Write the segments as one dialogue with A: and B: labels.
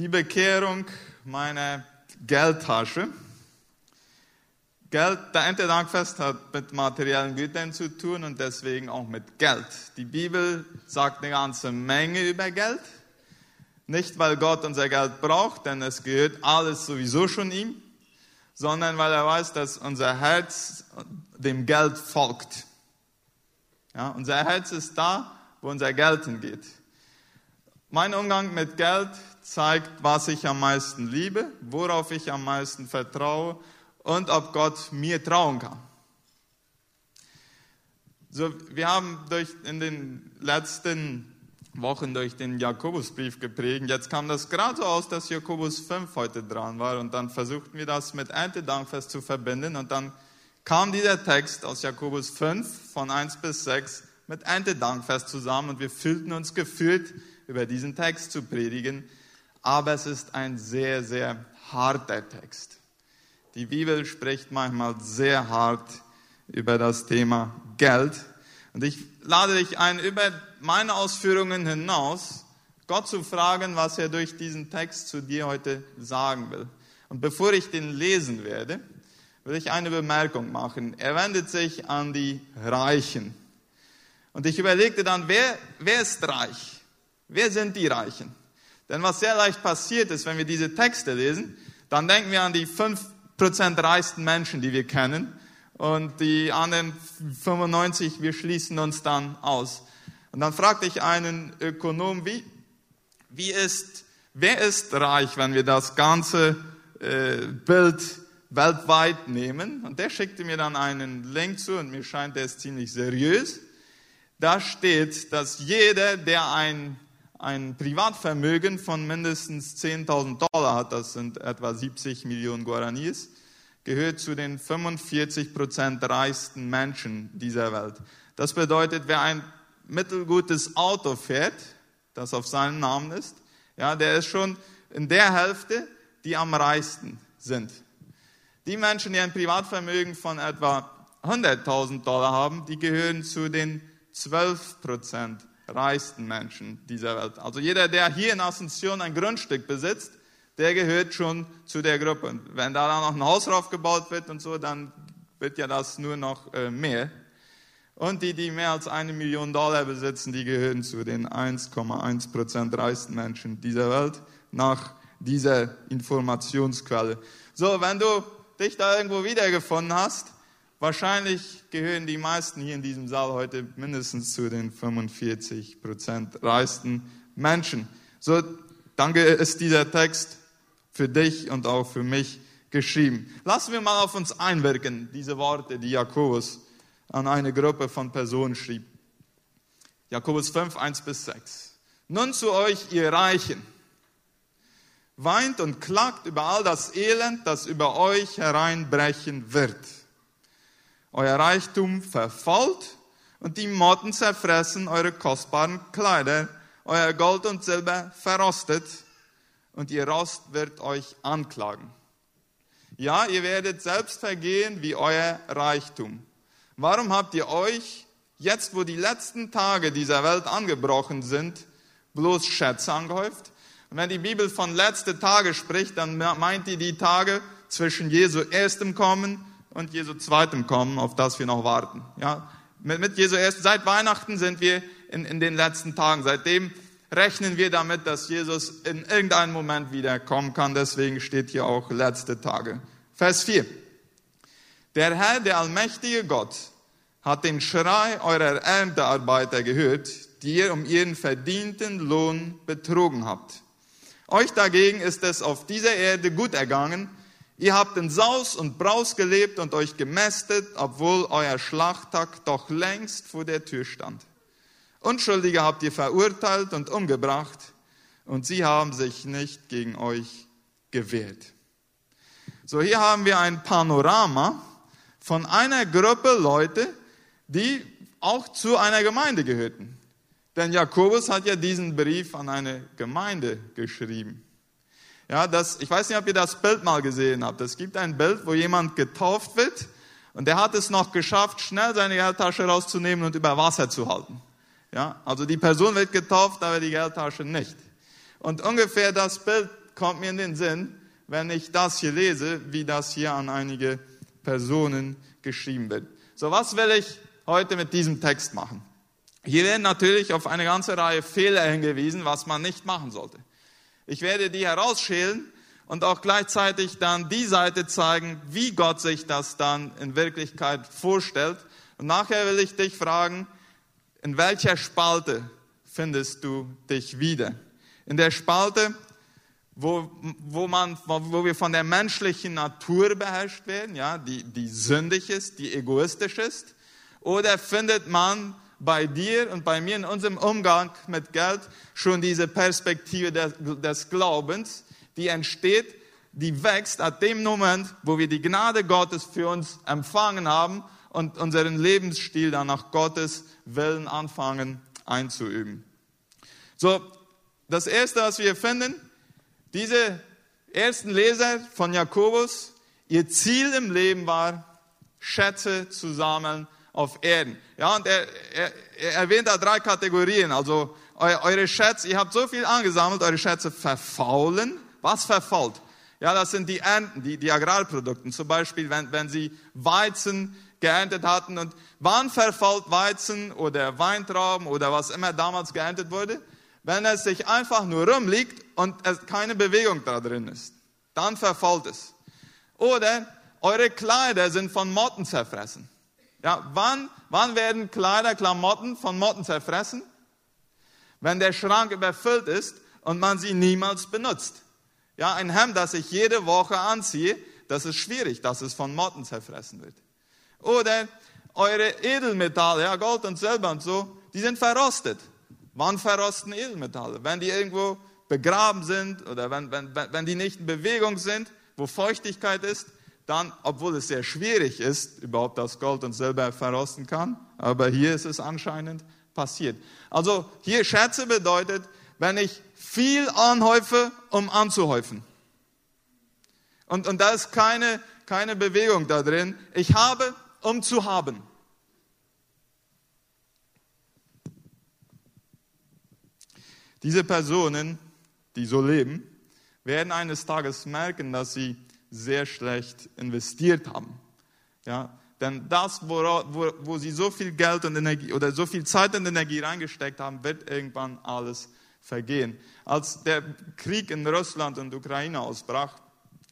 A: Die Bekehrung meiner Geldtasche. Geld, der Erntedankfest hat mit materiellen Gütern zu tun und deswegen auch mit Geld. Die Bibel sagt eine ganze Menge über Geld. Nicht, weil Gott unser Geld braucht, denn es gehört alles sowieso schon ihm, sondern weil er weiß, dass unser Herz dem Geld folgt. Ja, unser Herz ist da, wo unser Geld hingeht. Mein Umgang mit Geld zeigt, was ich am meisten liebe, worauf ich am meisten vertraue und ob Gott mir trauen kann. So, wir haben durch, in den letzten Wochen durch den Jakobusbrief geprägt. Jetzt kam das gerade so aus, dass Jakobus 5 heute dran war und dann versuchten wir das mit Erntedankfest zu verbinden und dann kam dieser Text aus Jakobus 5 von 1 bis 6 mit Erntedankfest zusammen und wir fühlten uns gefühlt, über diesen Text zu predigen. Aber es ist ein sehr, sehr harter Text. Die Bibel spricht manchmal sehr hart über das Thema Geld. Und ich lade dich ein, über meine Ausführungen hinaus Gott zu fragen, was er durch diesen Text zu dir heute sagen will. Und bevor ich den lesen werde, will ich eine Bemerkung machen. Er wendet sich an die Reichen. Und ich überlegte dann, wer, wer ist reich? Wer sind die Reichen? Denn was sehr leicht passiert ist, wenn wir diese Texte lesen, dann denken wir an die 5% reichsten Menschen, die wir kennen. Und die anderen 95, wir schließen uns dann aus. Und dann fragte ich einen Ökonom, wie, wie ist, wer ist reich, wenn wir das ganze äh, Bild weltweit nehmen. Und der schickte mir dann einen Link zu und mir scheint, der ist ziemlich seriös. Da steht, dass jeder, der ein, ein Privatvermögen von mindestens 10.000 Dollar hat, das sind etwa 70 Millionen Guaranis, gehört zu den 45 Prozent reichsten Menschen dieser Welt. Das bedeutet, wer ein mittelgutes Auto fährt, das auf seinem Namen ist, ja, der ist schon in der Hälfte, die am reichsten sind. Die Menschen, die ein Privatvermögen von etwa 100.000 Dollar haben, die gehören zu den 12 Prozent reichsten Menschen dieser Welt. Also jeder, der hier in Asunción ein Grundstück besitzt, der gehört schon zu der Gruppe. Und wenn da dann noch ein Haus draufgebaut wird und so, dann wird ja das nur noch äh, mehr. Und die, die mehr als eine Million Dollar besitzen, die gehören zu den 1,1 Prozent reichsten Menschen dieser Welt nach dieser Informationsquelle. So, wenn du dich da irgendwo wiedergefunden hast, wahrscheinlich gehören die meisten hier in diesem Saal heute mindestens zu den 45 Prozent reichsten Menschen. So, danke ist dieser Text für dich und auch für mich geschrieben. Lassen wir mal auf uns einwirken, diese Worte, die Jakobus an eine Gruppe von Personen schrieb. Jakobus 5, 1 bis 6. Nun zu euch, ihr Reichen weint und klagt über all das Elend, das über euch hereinbrechen wird. Euer Reichtum verfault und die Motten zerfressen eure kostbaren Kleider. Euer Gold und Silber verrostet und ihr Rost wird euch anklagen. Ja, ihr werdet selbst vergehen wie euer Reichtum. Warum habt ihr euch, jetzt wo die letzten Tage dieser Welt angebrochen sind, bloß Schätze angehäuft? Und wenn die Bibel von letzte Tage spricht, dann meint die die Tage zwischen Jesu erstem Kommen und Jesu zweitem Kommen, auf das wir noch warten. Ja, mit, Jesu erst, seit Weihnachten sind wir in, in den letzten Tagen. Seitdem rechnen wir damit, dass Jesus in irgendeinem Moment wiederkommen kann. Deswegen steht hier auch letzte Tage. Vers 4. Der Herr, der allmächtige Gott, hat den Schrei eurer Erntearbeiter gehört, die ihr um ihren verdienten Lohn betrogen habt. Euch dagegen ist es auf dieser Erde gut ergangen. Ihr habt in Saus und Braus gelebt und euch gemästet, obwohl euer Schlachttag doch längst vor der Tür stand. Unschuldige habt ihr verurteilt und umgebracht und sie haben sich nicht gegen euch gewehrt. So, hier haben wir ein Panorama von einer Gruppe Leute, die auch zu einer Gemeinde gehörten. Denn Jakobus hat ja diesen Brief an eine Gemeinde geschrieben. Ja, das, ich weiß nicht, ob ihr das Bild mal gesehen habt. Es gibt ein Bild, wo jemand getauft wird und der hat es noch geschafft, schnell seine Geldtasche rauszunehmen und über Wasser zu halten. Ja, also die Person wird getauft, aber die Geldtasche nicht. Und ungefähr das Bild kommt mir in den Sinn, wenn ich das hier lese, wie das hier an einige Personen geschrieben wird. So, was will ich heute mit diesem Text machen? Hier werden natürlich auf eine ganze Reihe Fehler hingewiesen, was man nicht machen sollte. Ich werde die herausschälen und auch gleichzeitig dann die Seite zeigen, wie Gott sich das dann in Wirklichkeit vorstellt. Und nachher will ich dich fragen, in welcher Spalte findest du dich wieder? In der Spalte, wo, wo, man, wo wir von der menschlichen Natur beherrscht werden, ja, die, die sündig ist, die egoistisch ist? Oder findet man bei dir und bei mir in unserem Umgang mit Geld schon diese Perspektive des, des Glaubens, die entsteht, die wächst ab dem Moment, wo wir die Gnade Gottes für uns empfangen haben und unseren Lebensstil dann nach Gottes Willen anfangen einzuüben. So, das erste, was wir finden, diese ersten Leser von Jakobus, ihr Ziel im Leben war, Schätze zu sammeln auf Erden. Ja, und er, er, er erwähnt da drei Kategorien. Also eure Schätze, ihr habt so viel angesammelt, eure Schätze verfaulen. Was verfault? Ja, das sind die Ernten, die, die Agrarprodukte. Zum Beispiel, wenn, wenn sie Weizen geerntet hatten. Und wann verfault Weizen oder Weintrauben oder was immer damals geerntet wurde? Wenn es sich einfach nur rumliegt und es keine Bewegung da drin ist. Dann verfault es. Oder eure Kleider sind von Motten zerfressen. Ja, wann, wann werden Kleider, Klamotten von Motten zerfressen? Wenn der Schrank überfüllt ist und man sie niemals benutzt. Ja, ein Hemd, das ich jede Woche anziehe, das ist schwierig, dass es von Motten zerfressen wird. Oder eure Edelmetalle, ja, Gold und Silber und so, die sind verrostet. Wann verrosten Edelmetalle? Wenn die irgendwo begraben sind oder wenn, wenn, wenn die nicht in Bewegung sind, wo Feuchtigkeit ist, dann, obwohl es sehr schwierig ist, überhaupt das Gold und Silber verrosten kann, aber hier ist es anscheinend passiert. Also hier Schätze bedeutet, wenn ich viel anhäufe, um anzuhäufen. Und, und da ist keine, keine Bewegung da drin. Ich habe, um zu haben. Diese Personen, die so leben, werden eines Tages merken, dass sie sehr schlecht investiert haben. Ja, denn das, wo, wo, wo sie so viel Geld und Energie oder so viel Zeit und Energie reingesteckt haben, wird irgendwann alles vergehen. Als der Krieg in Russland und Ukraine ausbrach,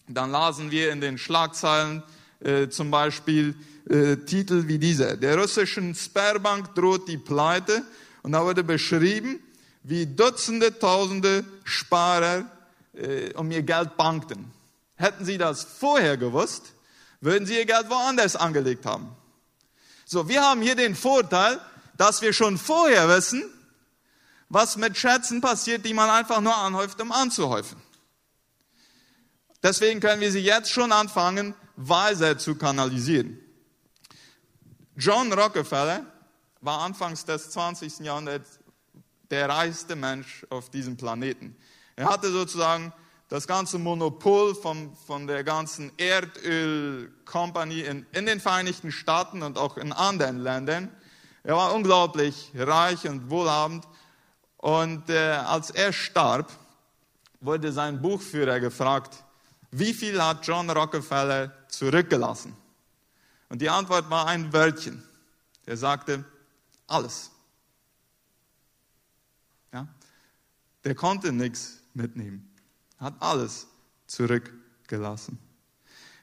A: dann lasen wir in den Schlagzeilen äh, zum Beispiel äh, Titel wie dieser. Der russischen Sperrbank droht die Pleite und da wurde beschrieben, wie Dutzende, Tausende Sparer äh, um ihr Geld bankten. Hätten sie das vorher gewusst, würden sie ihr Geld woanders angelegt haben. So, wir haben hier den Vorteil, dass wir schon vorher wissen, was mit Schätzen passiert, die man einfach nur anhäuft, um anzuhäufen. Deswegen können wir sie jetzt schon anfangen, weiser zu kanalisieren. John Rockefeller war anfangs des 20. Jahrhunderts der reichste Mensch auf diesem Planeten. Er hatte sozusagen das ganze Monopol von, von der ganzen Erdölkompanie in, in den Vereinigten Staaten und auch in anderen Ländern. Er war unglaublich reich und wohlhabend. Und äh, als er starb, wurde sein Buchführer gefragt, wie viel hat John Rockefeller zurückgelassen? Und die Antwort war ein Wörtchen. Er sagte, alles. Ja? Der konnte nichts mitnehmen hat alles zurückgelassen.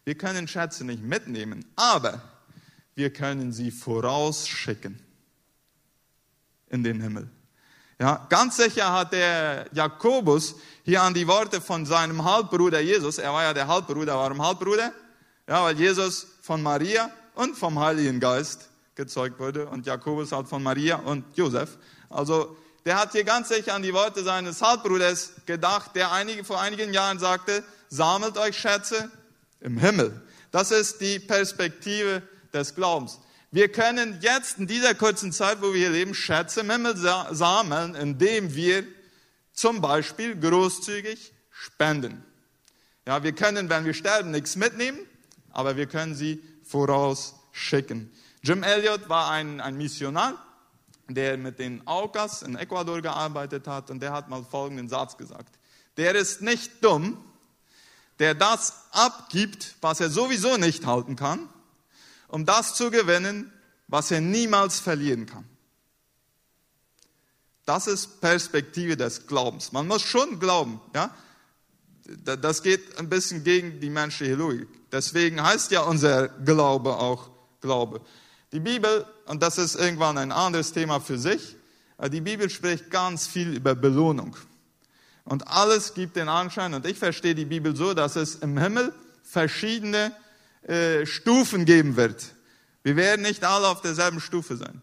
A: Wir können Schätze nicht mitnehmen, aber wir können sie vorausschicken in den Himmel. Ja, ganz sicher hat der Jakobus hier an die Worte von seinem Halbbruder Jesus, er war ja der Halbbruder, warum Halbbruder? Ja, weil Jesus von Maria und vom Heiligen Geist gezeugt wurde und Jakobus hat von Maria und Josef. Also der hat hier ganz sicher an die Worte seines Halbbruders gedacht, der einige, vor einigen Jahren sagte, sammelt euch Schätze im Himmel. Das ist die Perspektive des Glaubens. Wir können jetzt in dieser kurzen Zeit, wo wir hier leben, Schätze im Himmel sammeln, indem wir zum Beispiel großzügig spenden. Ja, wir können, wenn wir sterben, nichts mitnehmen, aber wir können sie vorausschicken. Jim Elliot war ein, ein Missionar der mit den Aukas in Ecuador gearbeitet hat und der hat mal folgenden Satz gesagt. der ist nicht dumm, der das abgibt, was er sowieso nicht halten kann, um das zu gewinnen, was er niemals verlieren kann. Das ist Perspektive des Glaubens. Man muss schon glauben, ja. Das geht ein bisschen gegen die menschliche Logik. Deswegen heißt ja unser Glaube auch Glaube. Die Bibel, und das ist irgendwann ein anderes Thema für sich, die Bibel spricht ganz viel über Belohnung. Und alles gibt den Anschein, und ich verstehe die Bibel so, dass es im Himmel verschiedene äh, Stufen geben wird. Wir werden nicht alle auf derselben Stufe sein.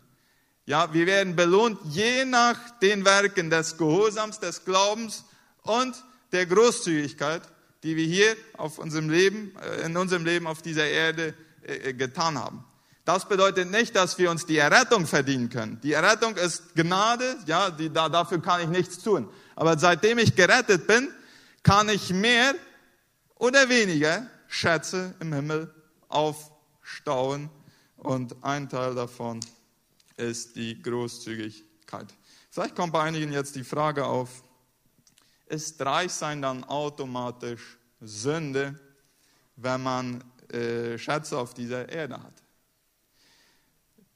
A: Ja, wir werden belohnt je nach den Werken des Gehorsams, des Glaubens und der Großzügigkeit, die wir hier auf unserem Leben, äh, in unserem Leben auf dieser Erde äh, getan haben. Das bedeutet nicht, dass wir uns die Errettung verdienen können. Die Errettung ist Gnade, ja, die, da, dafür kann ich nichts tun. Aber seitdem ich gerettet bin, kann ich mehr oder weniger Schätze im Himmel aufstauen. Und ein Teil davon ist die Großzügigkeit. Vielleicht kommt bei einigen jetzt die Frage auf, ist Reichsein dann automatisch Sünde, wenn man äh, Schätze auf dieser Erde hat?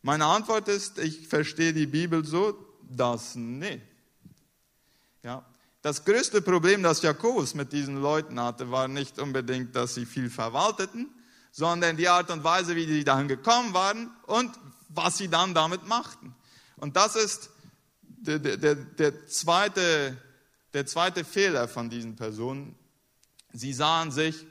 A: Meine Antwort ist, ich verstehe die Bibel so, dass nee. Ja, das größte Problem, das Jakobus mit diesen Leuten hatte, war nicht unbedingt, dass sie viel verwalteten, sondern die Art und Weise, wie sie dahin gekommen waren und was sie dann damit machten. Und das ist der, der, der, zweite, der zweite Fehler von diesen Personen. Sie sahen sich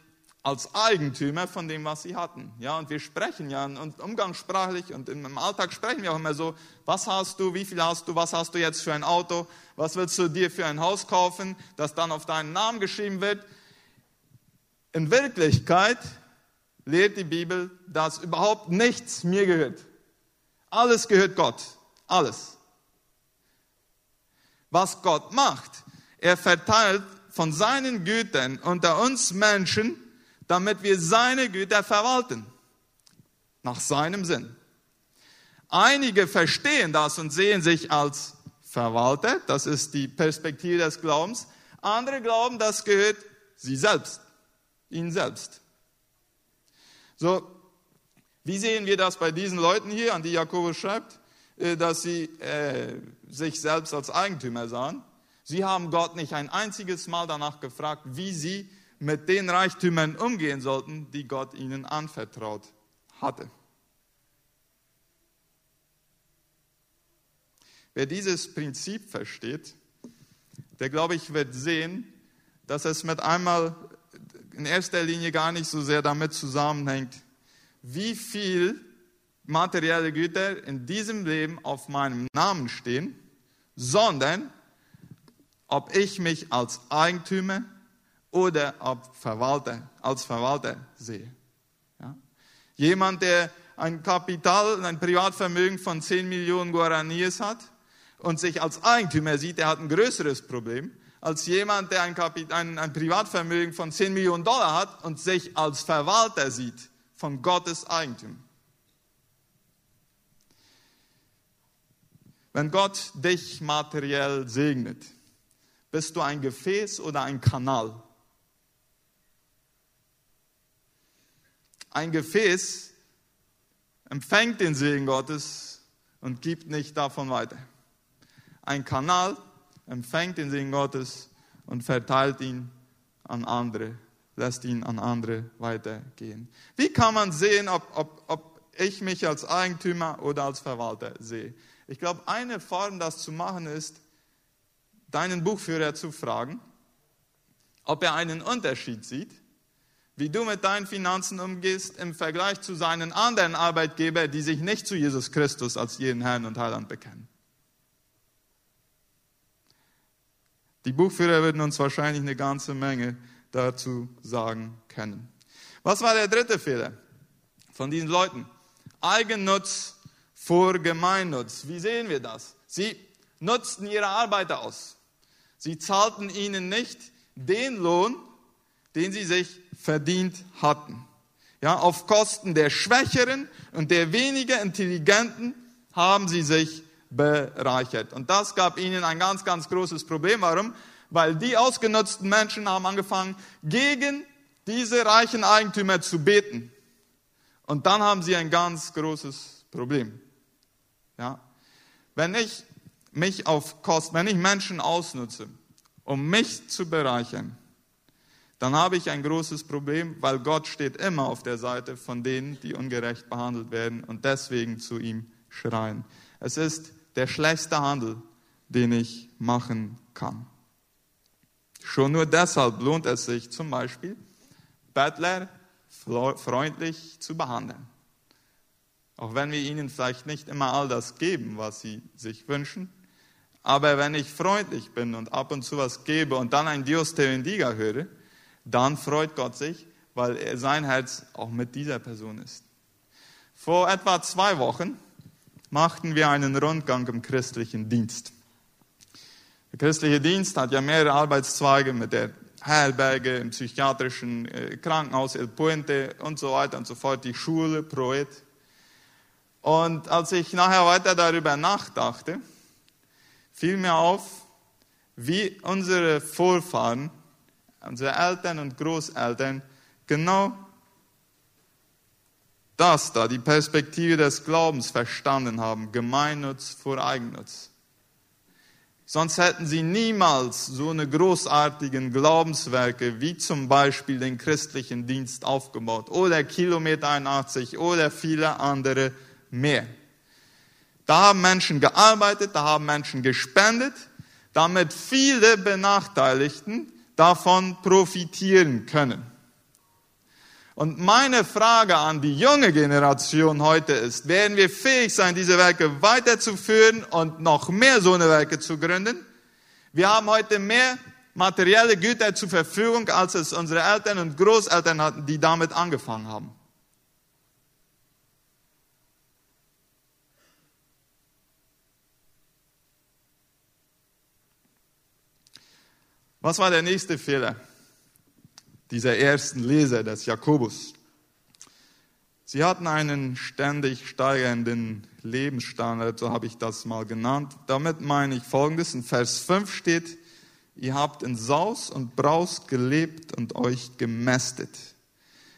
A: als Eigentümer von dem, was sie hatten. Ja, und wir sprechen ja und umgangssprachlich und im Alltag sprechen wir auch immer so, was hast du, wie viel hast du, was hast du jetzt für ein Auto, was willst du dir für ein Haus kaufen, das dann auf deinen Namen geschrieben wird. In Wirklichkeit lehrt die Bibel, dass überhaupt nichts mir gehört. Alles gehört Gott. Alles. Was Gott macht, er verteilt von seinen Gütern unter uns Menschen damit wir seine Güter verwalten. Nach seinem Sinn. Einige verstehen das und sehen sich als Verwalter, das ist die Perspektive des Glaubens. Andere glauben, das gehört sie selbst, ihnen selbst. So, wie sehen wir das bei diesen Leuten hier, an die Jakobus schreibt, äh, dass sie äh, sich selbst als Eigentümer sahen? Sie haben Gott nicht ein einziges Mal danach gefragt, wie sie mit den Reichtümern umgehen sollten, die Gott ihnen anvertraut hatte. Wer dieses Prinzip versteht, der glaube ich wird sehen, dass es mit einmal in erster Linie gar nicht so sehr damit zusammenhängt, wie viel materielle Güter in diesem Leben auf meinem Namen stehen, sondern ob ich mich als Eigentümer oder ob Verwalter, als Verwalter sehe. Ja? Jemand, der ein Kapital, ein Privatvermögen von 10 Millionen Guaraníes hat und sich als Eigentümer sieht, der hat ein größeres Problem als jemand, der ein, Kapit ein, ein Privatvermögen von 10 Millionen Dollar hat und sich als Verwalter sieht von Gottes Eigentum. Wenn Gott dich materiell segnet, bist du ein Gefäß oder ein Kanal Ein Gefäß empfängt den Segen Gottes und gibt nicht davon weiter. Ein Kanal empfängt den Segen Gottes und verteilt ihn an andere, lässt ihn an andere weitergehen. Wie kann man sehen, ob, ob, ob ich mich als Eigentümer oder als Verwalter sehe? Ich glaube, eine Form, das zu machen, ist, deinen Buchführer zu fragen, ob er einen Unterschied sieht wie du mit deinen Finanzen umgehst im Vergleich zu seinen anderen Arbeitgebern, die sich nicht zu Jesus Christus als ihren Herrn und Heiland bekennen. Die Buchführer würden uns wahrscheinlich eine ganze Menge dazu sagen können. Was war der dritte Fehler von diesen Leuten? Eigennutz vor Gemeinnutz. Wie sehen wir das? Sie nutzten ihre Arbeiter aus. Sie zahlten ihnen nicht den Lohn, den sie sich verdient hatten. Ja, auf Kosten der Schwächeren und der weniger Intelligenten haben sie sich bereichert. Und das gab ihnen ein ganz, ganz großes Problem. Warum? Weil die ausgenutzten Menschen haben angefangen, gegen diese reichen Eigentümer zu beten. Und dann haben sie ein ganz großes Problem. Ja? Wenn ich mich auf Kosten, wenn ich Menschen ausnutze, um mich zu bereichern, dann habe ich ein großes Problem, weil Gott steht immer auf der Seite von denen, die ungerecht behandelt werden und deswegen zu ihm schreien. Es ist der schlechteste Handel, den ich machen kann. Schon nur deshalb lohnt es sich zum Beispiel, Bettler freundlich zu behandeln. Auch wenn wir ihnen vielleicht nicht immer all das geben, was sie sich wünschen. Aber wenn ich freundlich bin und ab und zu was gebe und dann ein Dios te bendiga höre, dann freut Gott sich, weil sein Herz auch mit dieser Person ist. Vor etwa zwei Wochen machten wir einen Rundgang im christlichen Dienst. Der christliche Dienst hat ja mehrere Arbeitszweige mit der Herberge, im psychiatrischen äh, Krankenhaus El Puente und so weiter und so fort, die Schule, Proet. Und als ich nachher weiter darüber nachdachte, fiel mir auf, wie unsere Vorfahren, unsere Eltern und Großeltern genau das da, die Perspektive des Glaubens verstanden haben, Gemeinnutz vor Eigennutz. Sonst hätten sie niemals so eine großartigen Glaubenswerke wie zum Beispiel den christlichen Dienst aufgebaut oder Kilometer 81 oder viele andere mehr. Da haben Menschen gearbeitet, da haben Menschen gespendet, damit viele Benachteiligten davon profitieren können. Und meine Frage an die junge Generation heute ist, werden wir fähig sein, diese Werke weiterzuführen und noch mehr so eine Werke zu gründen? Wir haben heute mehr materielle Güter zur Verfügung, als es unsere Eltern und Großeltern hatten, die damit angefangen haben. Was war der nächste Fehler dieser ersten Leser des Jakobus? Sie hatten einen ständig steigenden Lebensstandard, so habe ich das mal genannt. Damit meine ich Folgendes. In Vers 5 steht, ihr habt in Saus und Braus gelebt und euch gemästet.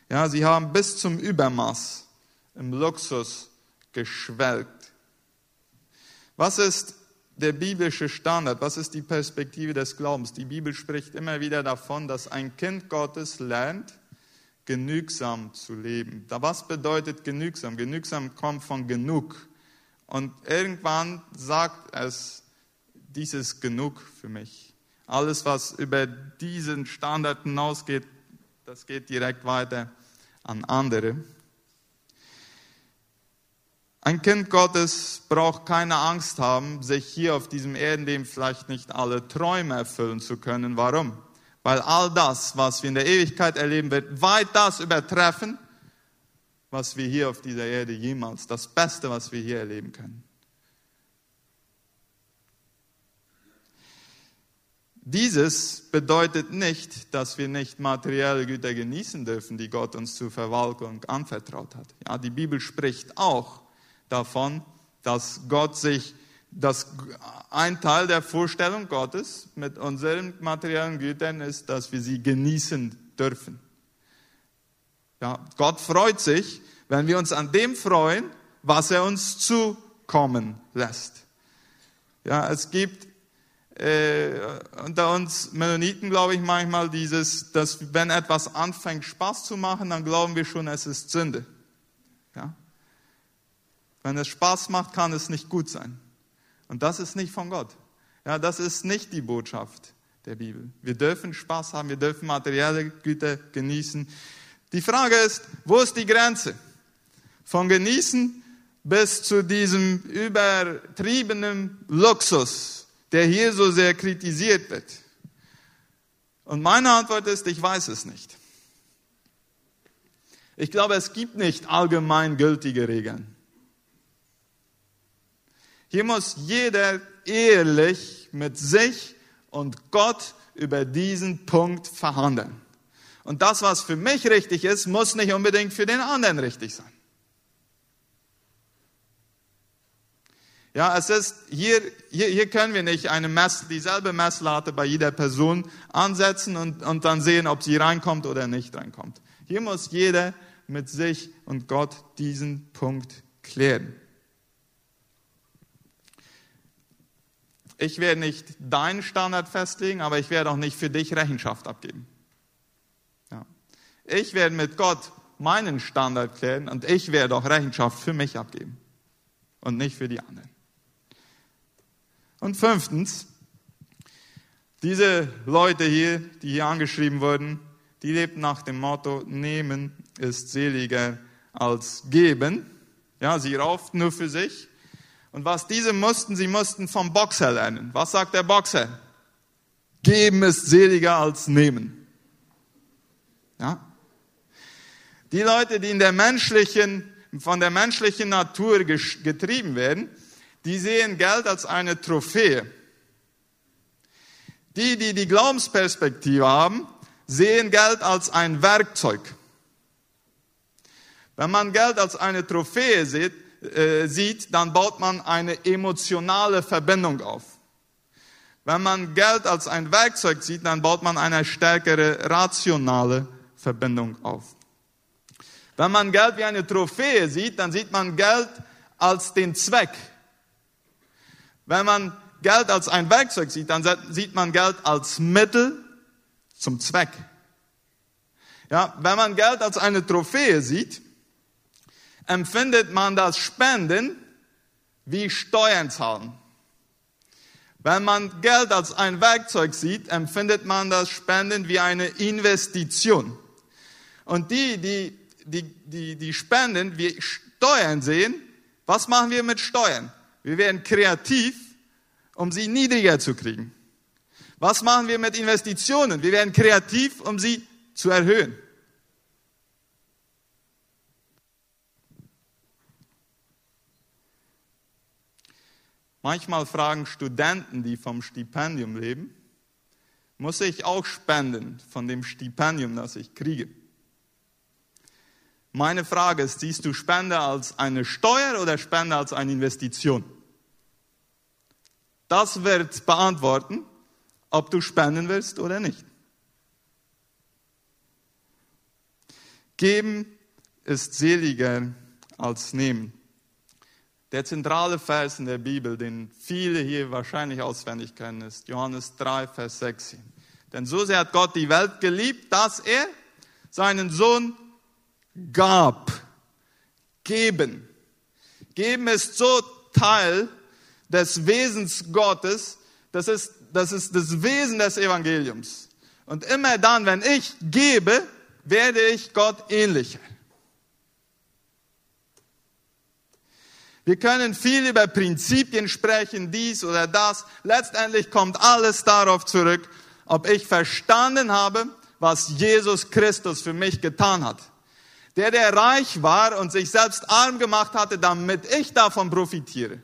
A: Ja, sie haben bis zum Übermaß im Luxus geschwelgt. Was ist der biblische Standard? Was ist die Perspektive des Glaubens? Die Bibel spricht immer wieder davon, dass ein Kind Gottes lernt, genügsam zu leben. Was bedeutet genügsam? Genügsam kommt von genug. Und irgendwann sagt es, dies ist genug für mich. Alles, was über diesen Standard hinausgeht, das geht direkt weiter an andere. Ein Kind Gottes braucht keine Angst haben, sich hier auf diesem Erdenleben vielleicht nicht alle Träume erfüllen zu können. Warum? Weil all das, was wir in der Ewigkeit erleben, wird weit das übertreffen, was wir hier auf dieser Erde jemals, das Beste, was wir hier erleben können. Dieses bedeutet nicht, dass wir nicht materielle Güter genießen dürfen, die Gott uns zur Verwaltung anvertraut hat. Ja, die Bibel spricht auch davon, dass Gott sich, dass ein Teil der Vorstellung Gottes mit unseren materiellen Gütern ist, dass wir sie genießen dürfen. Ja, Gott freut sich, wenn wir uns an dem freuen, was er uns zukommen lässt. Ja, es gibt äh, unter uns Mennoniten, glaube ich, manchmal dieses, dass wenn etwas anfängt Spaß zu machen, dann glauben wir schon, es ist Sünde. Ja? Wenn es Spaß macht, kann es nicht gut sein. Und das ist nicht von Gott. Ja, das ist nicht die Botschaft der Bibel. Wir dürfen Spaß haben, wir dürfen materielle Güter genießen. Die Frage ist, wo ist die Grenze? Von genießen bis zu diesem übertriebenen Luxus, der hier so sehr kritisiert wird. Und meine Antwort ist, ich weiß es nicht. Ich glaube, es gibt nicht allgemein gültige Regeln. Hier muss jeder ehrlich mit sich und Gott über diesen Punkt verhandeln. Und das, was für mich richtig ist, muss nicht unbedingt für den anderen richtig sein. Ja, es ist, hier, hier, hier können wir nicht eine Mess, dieselbe Messlatte bei jeder Person ansetzen und, und dann sehen, ob sie reinkommt oder nicht reinkommt. Hier muss jeder mit sich und Gott diesen Punkt klären. Ich werde nicht deinen Standard festlegen, aber ich werde auch nicht für dich Rechenschaft abgeben. Ja. Ich werde mit Gott meinen Standard klären und ich werde auch Rechenschaft für mich abgeben und nicht für die anderen. Und fünftens, diese Leute hier, die hier angeschrieben wurden, die lebten nach dem Motto, nehmen ist seliger als geben. Ja, sie rauften nur für sich. Und was diese mussten, sie mussten vom Boxer lernen. Was sagt der Boxer? Geben ist seliger als nehmen. Ja? Die Leute, die in der menschlichen, von der menschlichen Natur getrieben werden, die sehen Geld als eine Trophäe. Die, die die Glaubensperspektive haben, sehen Geld als ein Werkzeug. Wenn man Geld als eine Trophäe sieht, äh, sieht, dann baut man eine emotionale Verbindung auf. Wenn man Geld als ein Werkzeug sieht, dann baut man eine stärkere rationale Verbindung auf. Wenn man Geld wie eine Trophäe sieht, dann sieht man Geld als den Zweck, wenn man Geld als ein Werkzeug sieht, dann sieht man Geld als Mittel zum Zweck. Ja, wenn man Geld als eine Trophäe sieht, empfindet man das Spenden wie Steuern zahlen. Wenn man Geld als ein Werkzeug sieht, empfindet man das Spenden wie eine Investition. Und die, die, die, die, die Spenden wie Steuern sehen, was machen wir mit Steuern? Wir werden kreativ, um sie niedriger zu kriegen. Was machen wir mit Investitionen? Wir werden kreativ, um sie zu erhöhen. Manchmal fragen Studenten, die vom Stipendium leben, muss ich auch spenden von dem Stipendium, das ich kriege? Meine Frage ist, siehst du Spende als eine Steuer oder Spende als eine Investition? Das wird beantworten, ob du spenden willst oder nicht. Geben ist seliger als nehmen. Der zentrale Vers in der Bibel, den viele hier wahrscheinlich auswendig kennen, ist Johannes 3, Vers 16. Denn so sehr hat Gott die Welt geliebt, dass er seinen Sohn gab. Geben. Geben ist so Teil des Wesens Gottes, das ist, das ist das Wesen des Evangeliums. Und immer dann, wenn ich gebe, werde ich Gott ähnlicher. Wir können viel über Prinzipien sprechen, dies oder das. Letztendlich kommt alles darauf zurück, ob ich verstanden habe, was Jesus Christus für mich getan hat. Der, der reich war und sich selbst arm gemacht hatte, damit ich davon profitiere.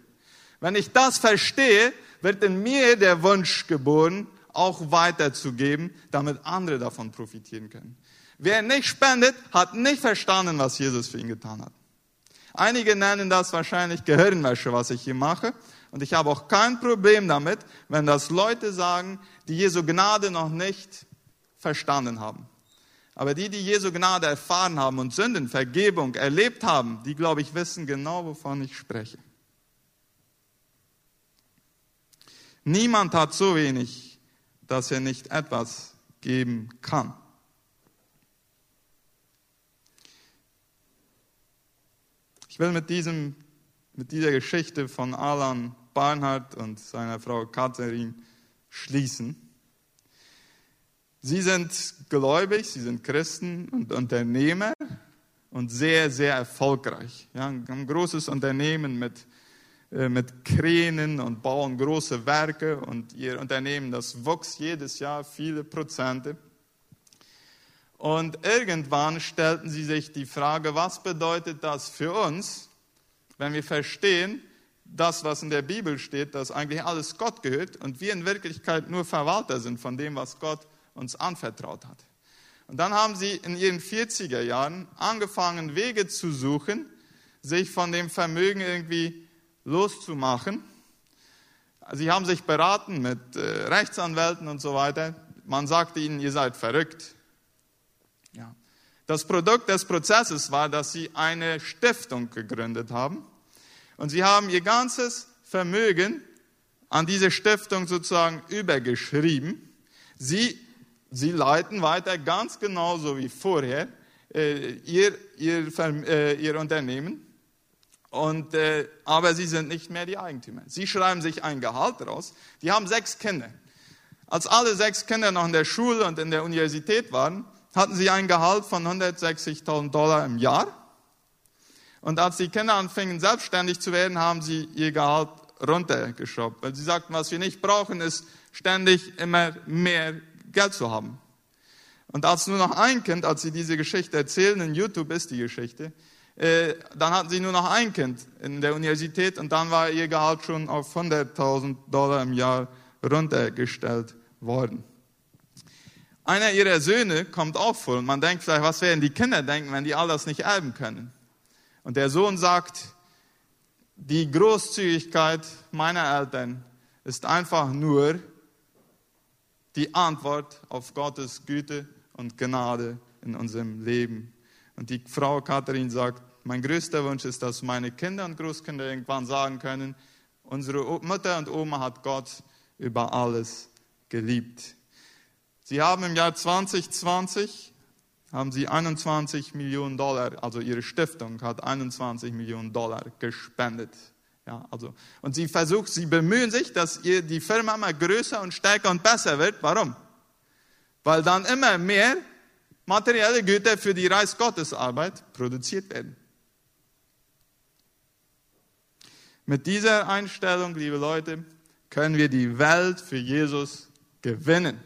A: Wenn ich das verstehe, wird in mir der Wunsch geboren, auch weiterzugeben, damit andere davon profitieren können. Wer nicht spendet, hat nicht verstanden, was Jesus für ihn getan hat. Einige nennen das wahrscheinlich Gehirnwäsche, was ich hier mache. Und ich habe auch kein Problem damit, wenn das Leute sagen, die Jesu Gnade noch nicht verstanden haben. Aber die, die Jesu Gnade erfahren haben und Sündenvergebung erlebt haben, die, glaube ich, wissen genau, wovon ich spreche. Niemand hat so wenig, dass er nicht etwas geben kann. Ich will mit, diesem, mit dieser Geschichte von Alan Barnhardt und seiner Frau Katharin schließen. Sie sind gläubig, sie sind Christen und Unternehmer und sehr, sehr erfolgreich. Ja, ein großes Unternehmen mit äh, mit Kränen und bauen große Werke und ihr Unternehmen, das wächst jedes Jahr viele Prozente. Und irgendwann stellten sie sich die Frage, was bedeutet das für uns, wenn wir verstehen, das, was in der Bibel steht, dass eigentlich alles Gott gehört und wir in Wirklichkeit nur Verwalter sind von dem, was Gott uns anvertraut hat. Und dann haben sie in ihren 40er Jahren angefangen, Wege zu suchen, sich von dem Vermögen irgendwie loszumachen. Sie haben sich beraten mit äh, Rechtsanwälten und so weiter. Man sagte ihnen, ihr seid verrückt. Ja. Das Produkt des Prozesses war, dass sie eine Stiftung gegründet haben. Und sie haben ihr ganzes Vermögen an diese Stiftung sozusagen übergeschrieben. Sie, sie leiten weiter ganz genauso wie vorher äh, ihr, ihr, äh, ihr Unternehmen. Und, äh, aber sie sind nicht mehr die Eigentümer. Sie schreiben sich ein Gehalt raus. Die haben sechs Kinder. Als alle sechs Kinder noch in der Schule und in der Universität waren, hatten sie ein Gehalt von 160.000 Dollar im Jahr. Und als die Kinder anfingen, selbstständig zu werden, haben sie ihr Gehalt runtergeschraubt. Weil sie sagten, was wir nicht brauchen, ist ständig immer mehr Geld zu haben. Und als nur noch ein Kind, als sie diese Geschichte erzählen, in YouTube ist die Geschichte, äh, dann hatten sie nur noch ein Kind in der Universität und dann war ihr Gehalt schon auf 100.000 Dollar im Jahr runtergestellt worden. Einer ihrer Söhne kommt auch vor und man denkt vielleicht, was werden die Kinder denken, wenn die all das nicht erben können? Und der Sohn sagt, die Großzügigkeit meiner Eltern ist einfach nur die Antwort auf Gottes Güte und Gnade in unserem Leben. Und die Frau Katharin sagt, mein größter Wunsch ist, dass meine Kinder und Großkinder irgendwann sagen können, unsere Mutter und Oma hat Gott über alles geliebt. Sie haben im Jahr 2020 haben sie 21 Millionen Dollar, also ihre Stiftung hat 21 Millionen Dollar gespendet. Ja, also, und sie versucht, sie bemühen sich, dass ihr die Firma immer größer und stärker und besser wird. Warum? Weil dann immer mehr materielle Güter für die Reis Gottes Arbeit produziert werden. Mit dieser Einstellung, liebe Leute, können wir die Welt für Jesus gewinnen.